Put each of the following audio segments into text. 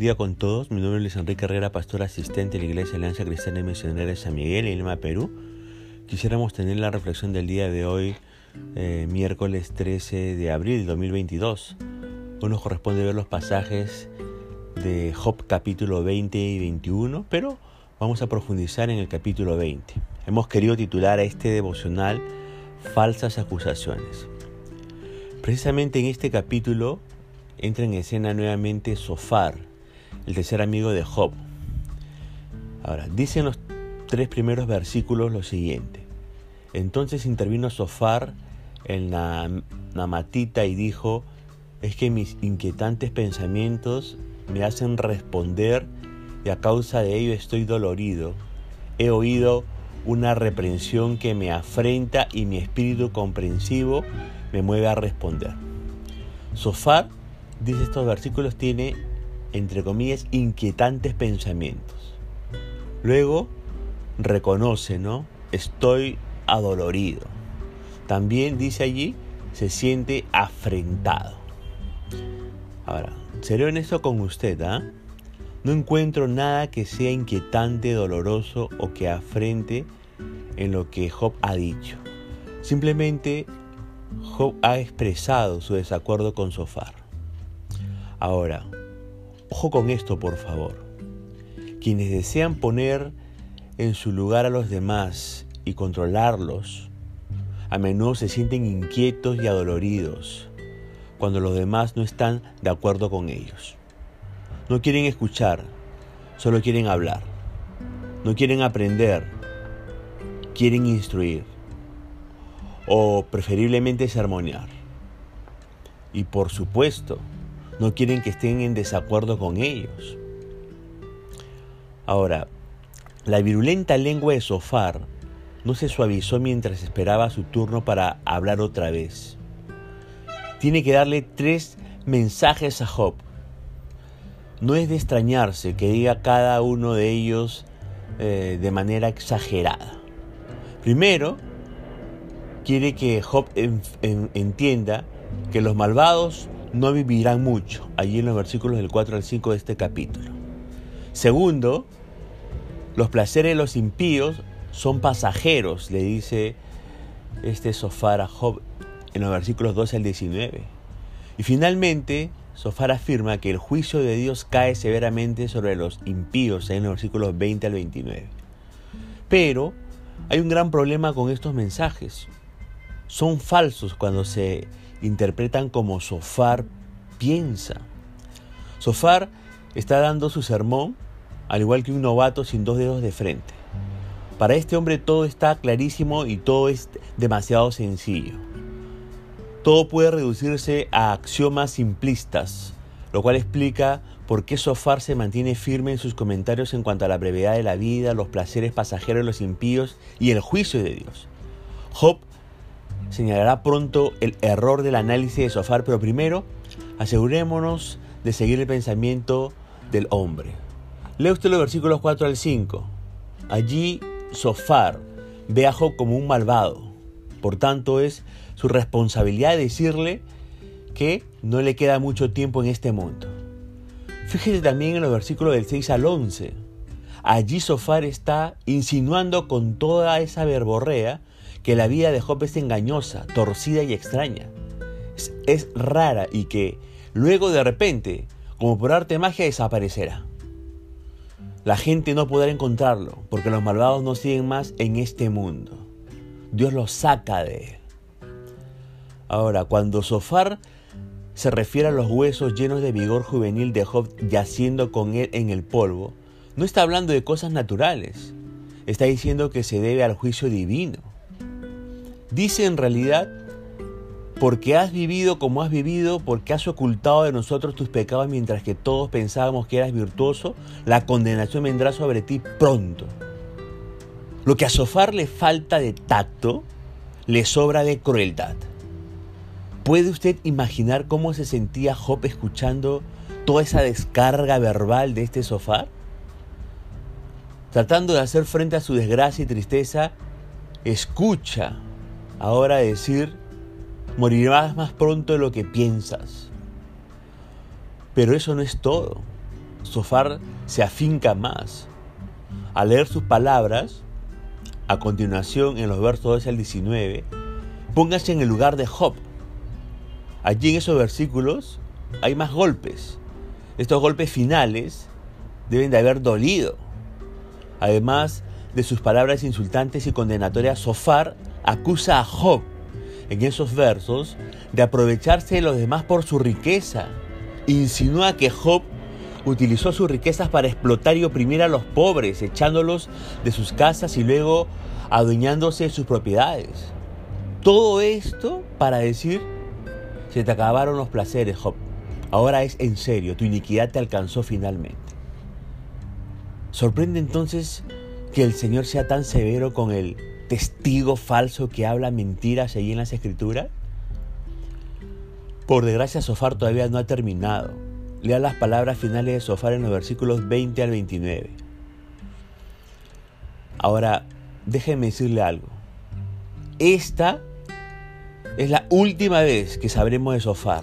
día con todos. Mi nombre es Luis Enrique Herrera, pastor asistente de la Iglesia Alianza Cristiana y Misionera de San Miguel, en Lima, Perú. Quisiéramos tener la reflexión del día de hoy, eh, miércoles 13 de abril de 2022. Hoy nos corresponde ver los pasajes de Job capítulo 20 y 21, pero vamos a profundizar en el capítulo 20. Hemos querido titular a este devocional Falsas acusaciones. Precisamente en este capítulo entra en escena nuevamente Sofar, el tercer amigo de Job. Ahora, dicen los tres primeros versículos lo siguiente. Entonces intervino Sofar en la namatita y dijo, es que mis inquietantes pensamientos me hacen responder y a causa de ello estoy dolorido. He oído una reprensión que me afrenta y mi espíritu comprensivo me mueve a responder. Sofar dice estos versículos, tiene, entre comillas, inquietantes pensamientos. Luego reconoce, ¿no? Estoy adolorido. También dice allí, se siente afrentado. Ahora, seré honesto con usted, ¿ah? No encuentro nada que sea inquietante, doloroso o que afrente en lo que Job ha dicho. Simplemente Job ha expresado su desacuerdo con Sofar. Ahora, ojo con esto, por favor. Quienes desean poner en su lugar a los demás y controlarlos, a menudo se sienten inquietos y adoloridos cuando los demás no están de acuerdo con ellos. No quieren escuchar, solo quieren hablar. No quieren aprender, quieren instruir o preferiblemente sermonear. Y por supuesto, no quieren que estén en desacuerdo con ellos. Ahora, la virulenta lengua de Sofar no se suavizó mientras esperaba su turno para hablar otra vez. Tiene que darle tres mensajes a Job. No es de extrañarse que diga cada uno de ellos eh, de manera exagerada. Primero, quiere que Job entienda que los malvados no vivirán mucho, allí en los versículos del 4 al 5 de este capítulo. Segundo, los placeres de los impíos son pasajeros, le dice este Sofar a Job en los versículos 12 al 19. Y finalmente, Sofar afirma que el juicio de Dios cae severamente sobre los impíos en los versículos 20 al 29. Pero hay un gran problema con estos mensajes. Son falsos cuando se interpretan como Sofar piensa. Sofar está dando su sermón al igual que un novato sin dos dedos de frente. Para este hombre todo está clarísimo y todo es demasiado sencillo. Todo puede reducirse a axiomas simplistas, lo cual explica por qué Sofar se mantiene firme en sus comentarios en cuanto a la brevedad de la vida, los placeres pasajeros de los impíos y el juicio de Dios. Job señalará pronto el error del análisis de Sofar, pero primero asegurémonos de seguir el pensamiento del hombre. Lea usted los versículos 4 al 5. Allí Sofar ve a Job como un malvado. Por tanto, es su responsabilidad decirle que no le queda mucho tiempo en este mundo. Fíjese también en los versículos del 6 al 11. Allí Sofar está insinuando con toda esa verborrea que la vida de Job es engañosa, torcida y extraña. Es, rara y que luego de repente, como por arte de magia, desaparecerá. La gente no podrá encontrarlo porque los malvados no siguen más en este mundo. Dios los saca de él. Ahora, cuando Sofar se refiere a los huesos llenos de vigor juvenil de Job yaciendo con él en el polvo, no está hablando de cosas naturales. Está diciendo que se debe al juicio divino. Dice en realidad, porque has vivido como has vivido, porque has ocultado de nosotros tus pecados mientras que todos pensábamos que eras virtuoso, la condenación vendrá sobre ti pronto. Lo que a Sofar le falta de tacto, le sobra de crueldad. ¿Puede usted imaginar cómo se sentía Job escuchando toda esa descarga verbal de este Sofar? Tratando de hacer frente a su desgracia y tristeza, escucha ahora decir, morirás más pronto de lo que piensas. Pero eso no es todo. Sofar se afinca más. Al leer sus palabras, a continuación en los versos 12 al 19, póngase en el lugar de Job. Allí en esos versículos hay más golpes. Estos golpes finales deben de haber dolido. Además de sus palabras insultantes y condenatorias, Sofar acusa a Job en esos versos de aprovecharse de los demás por su riqueza. Insinúa que Job utilizó sus riquezas para explotar y oprimir a los pobres, echándolos de sus casas y luego adueñándose de sus propiedades. Todo esto para decir, se te acabaron los placeres, Job. Ahora es en serio, tu iniquidad te alcanzó finalmente. Sorprende entonces que el Señor sea tan severo con el testigo falso que habla mentiras allí en las escrituras? Por desgracia, Sofar todavía no ha terminado. Lea las palabras finales de Sofar en los versículos 20 al 29. Ahora, déjenme decirle algo. Esta es la última vez que sabremos de Sofar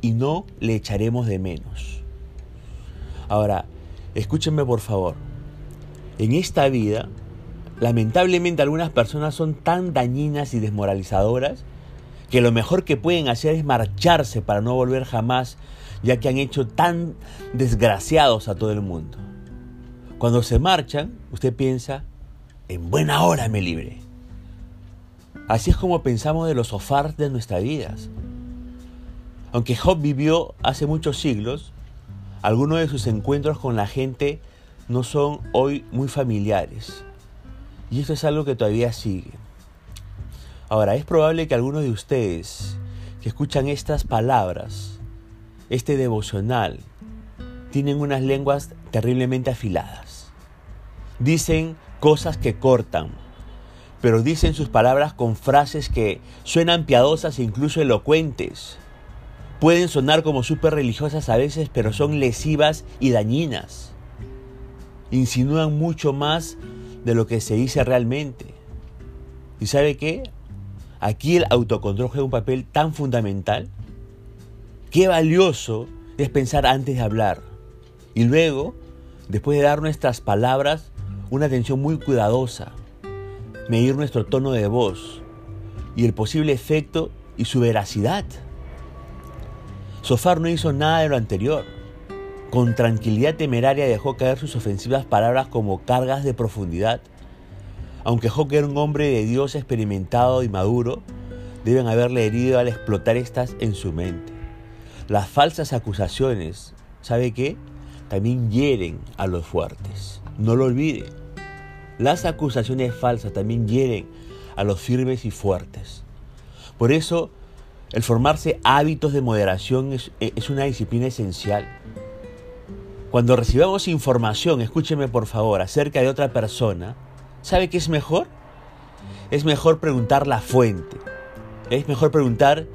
y no le echaremos de menos. Ahora, escúchenme por favor. En esta vida, lamentablemente algunas personas son tan dañinas y desmoralizadoras que lo mejor que pueden hacer es marcharse para no volver jamás, ya que han hecho tan desgraciados a todo el mundo. Cuando se marchan, usted piensa, en buena hora me libre. Así es como pensamos de los sofás de nuestras vidas. Aunque Job vivió hace muchos siglos, algunos de sus encuentros con la gente no son hoy muy familiares. Y esto es algo que todavía sigue. Ahora, es probable que algunos de ustedes que escuchan estas palabras, este devocional, tienen unas lenguas terriblemente afiladas. Dicen cosas que cortan, pero dicen sus palabras con frases que suenan piadosas e incluso elocuentes. Pueden sonar como súper religiosas a veces, pero son lesivas y dañinas insinúan mucho más de lo que se dice realmente. ¿Y sabe qué? Aquí el autocontrol juega un papel tan fundamental. Qué valioso es pensar antes de hablar. Y luego, después de dar nuestras palabras, una atención muy cuidadosa. Medir nuestro tono de voz y el posible efecto y su veracidad. Sofar no hizo nada de lo anterior con tranquilidad temeraria dejó caer sus ofensivas palabras como cargas de profundidad. Aunque Job era un hombre de Dios experimentado y maduro, deben haberle herido al explotar estas en su mente. Las falsas acusaciones, ¿sabe qué? También hieren a los fuertes. No lo olvide. Las acusaciones falsas también hieren a los firmes y fuertes. Por eso, el formarse hábitos de moderación es, es una disciplina esencial. Cuando recibamos información, escúcheme por favor, acerca de otra persona, ¿sabe qué es mejor? Es mejor preguntar la fuente. Es mejor preguntar,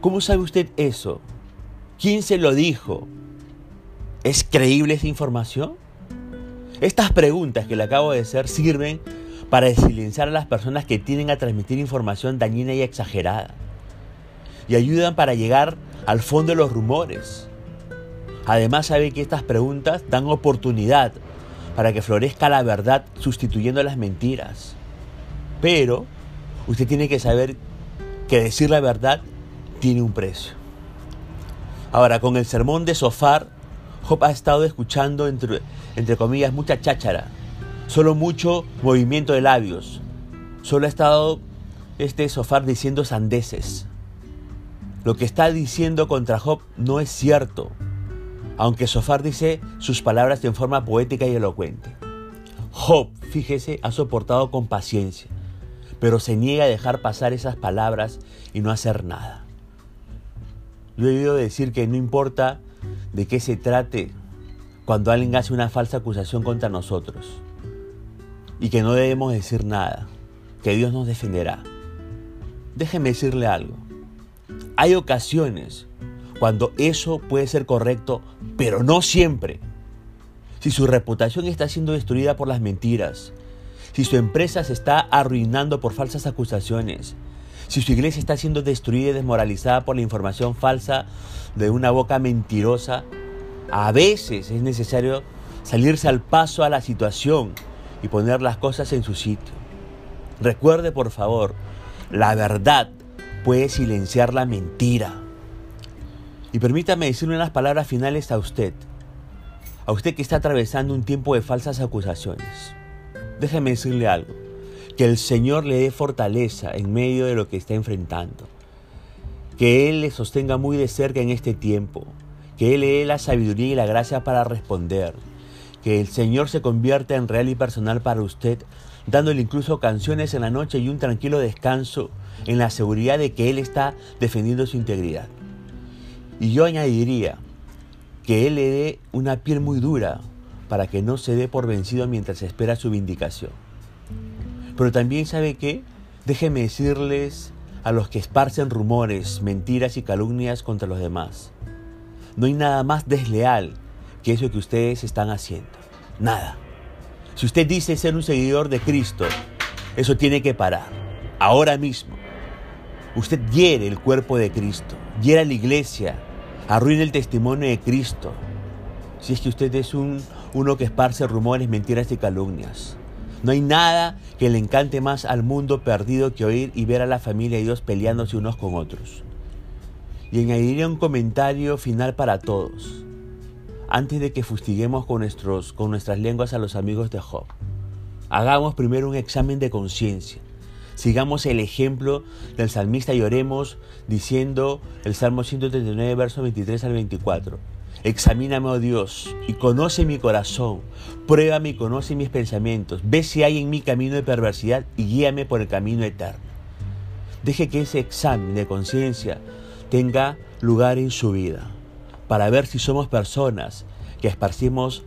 ¿cómo sabe usted eso? ¿Quién se lo dijo? ¿Es creíble esa información? Estas preguntas que le acabo de hacer sirven para silenciar a las personas que tienden a transmitir información dañina y exagerada. Y ayudan para llegar al fondo de los rumores. Además sabe que estas preguntas dan oportunidad para que florezca la verdad sustituyendo las mentiras. Pero usted tiene que saber que decir la verdad tiene un precio. Ahora, con el sermón de Sofar, Job ha estado escuchando, entre, entre comillas, mucha cháchara, solo mucho movimiento de labios. Solo ha estado este Sofar diciendo sandeces. Lo que está diciendo contra Job no es cierto aunque Sofar dice sus palabras en forma poética y elocuente. Job, fíjese, ha soportado con paciencia, pero se niega a dejar pasar esas palabras y no hacer nada. Yo he oído decir que no importa de qué se trate cuando alguien hace una falsa acusación contra nosotros y que no debemos decir nada, que Dios nos defenderá. Déjeme decirle algo. Hay ocasiones cuando eso puede ser correcto, pero no siempre. Si su reputación está siendo destruida por las mentiras, si su empresa se está arruinando por falsas acusaciones, si su iglesia está siendo destruida y desmoralizada por la información falsa de una boca mentirosa, A veces es necesario salirse al paso a la situación y poner las cosas en su sitio. Recuerde, por favor, la verdad puede silenciar la mentira. Y permítame decirle unas palabras finales a usted, a usted que está atravesando un tiempo de falsas acusaciones. Déjeme decirle algo, que el Señor le dé fortaleza en medio de lo que está enfrentando, que Él le sostenga muy de cerca en este tiempo, que Él le dé la sabiduría y la gracia para responder, que el Señor se convierta en real y personal para usted, dándole incluso canciones en la noche y un tranquilo descanso en la seguridad de que Él está defendiendo su integridad. Y yo añadiría que Él le dé una piel muy dura para que no se dé por vencido mientras espera su vindicación. Pero también sabe que, déjenme decirles a los que esparcen rumores, mentiras y calumnias contra los demás, no hay nada más desleal que eso que ustedes están haciendo. Nada. Si usted dice ser un seguidor de Cristo, eso tiene que parar. Ahora mismo. Usted hiere el cuerpo de Cristo, hiere la iglesia, arruina el testimonio de Cristo. Si es que usted es un, uno que esparce rumores, mentiras y calumnias. No hay nada que le encante más al mundo perdido que oír y ver a la familia de Dios peleándose unos con otros. Y añadiría un comentario final para todos, antes de que fustiguemos con, nuestros, con nuestras lenguas a los amigos de Job. Hagamos primero un examen de conciencia Sigamos el ejemplo del salmista y oremos diciendo el Salmo 139, verso 23 al 24. Examíname, oh Dios, y conoce mi corazón, pruébame y conoce mis pensamientos, ve si hay en mí camino de perversidad y guíame por el camino eterno. Deje que ese examen de conciencia tenga lugar en su vida, para ver si somos personas que esparcimos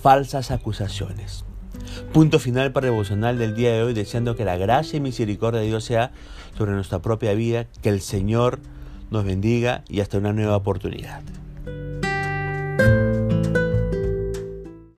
falsas acusaciones. Punto final para devocional del día de hoy, deseando que la gracia y misericordia de Dios sea sobre nuestra propia vida, que el Señor nos bendiga y hasta una nueva oportunidad.